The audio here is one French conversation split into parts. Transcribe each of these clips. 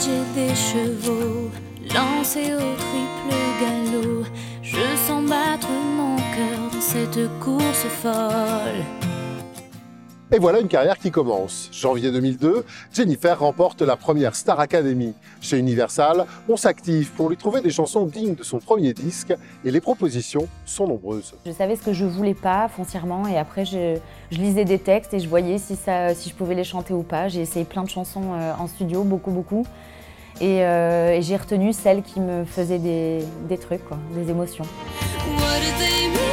j'ai des chevaux lancés au triple galop. Je sens battre mon cœur dans cette course folle. Et voilà une carrière qui commence. Janvier 2002, Jennifer remporte la première Star Academy. Chez Universal, on s'active pour lui trouver des chansons dignes de son premier disque et les propositions sont nombreuses. Je savais ce que je voulais pas foncièrement et après je, je lisais des textes et je voyais si, ça, si je pouvais les chanter ou pas. J'ai essayé plein de chansons euh, en studio, beaucoup beaucoup. Et, euh, et j'ai retenu celles qui me faisaient des, des trucs, quoi, des émotions. What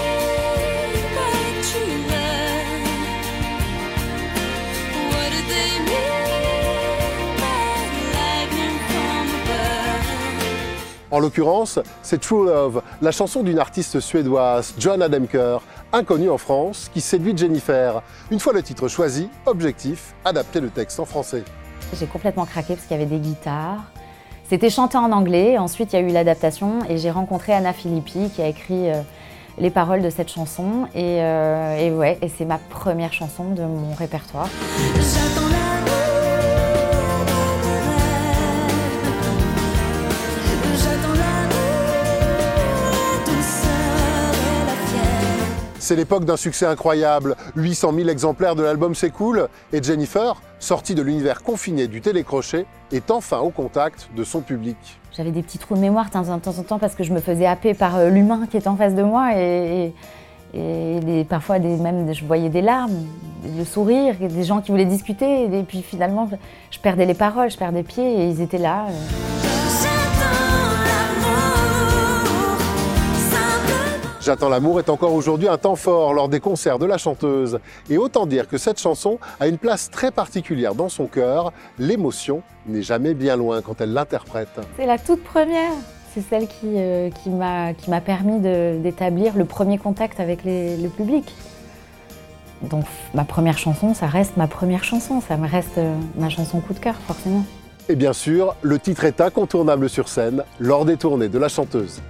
En l'occurrence, c'est True Love, la chanson d'une artiste suédoise, Johanna Demker, inconnue en France, qui séduit Jennifer. Une fois le titre choisi, objectif, adapter le texte en français. J'ai complètement craqué parce qu'il y avait des guitares. C'était chanté en anglais, ensuite il y a eu l'adaptation et j'ai rencontré Anna Filippi qui a écrit euh, les paroles de cette chanson et, euh, et ouais, et c'est ma première chanson de mon répertoire. J'attends C'est l'époque d'un succès incroyable. 800 000 exemplaires de l'album s'écoulent et Jennifer, sortie de l'univers confiné du télécrochet, est enfin au contact de son public. J'avais des petits trous de mémoire de temps en temps parce que je me faisais happer par euh, l'humain qui était en face de moi et, parfois même je voyais des larmes, le sourire, des gens qui voulaient discuter et puis finalement je perdais les paroles, je perdais pied et ils étaient là. euh. J'attends l'amour est encore aujourd'hui un temps fort lors des concerts de la chanteuse. Et autant dire que cette chanson a une place très particulière dans son cœur. L'émotion n'est jamais bien loin quand elle l'interprète. C'est la toute première. C'est celle qui, euh, qui m'a permis d'établir le premier contact avec les- le public. Donc ma première chanson, ça reste ma première chanson, ça me reste euh, ma chanson coup de cœur forcément. Et bien sûr, le titre est incontournable sur scène lors des tournées de la chanteuse.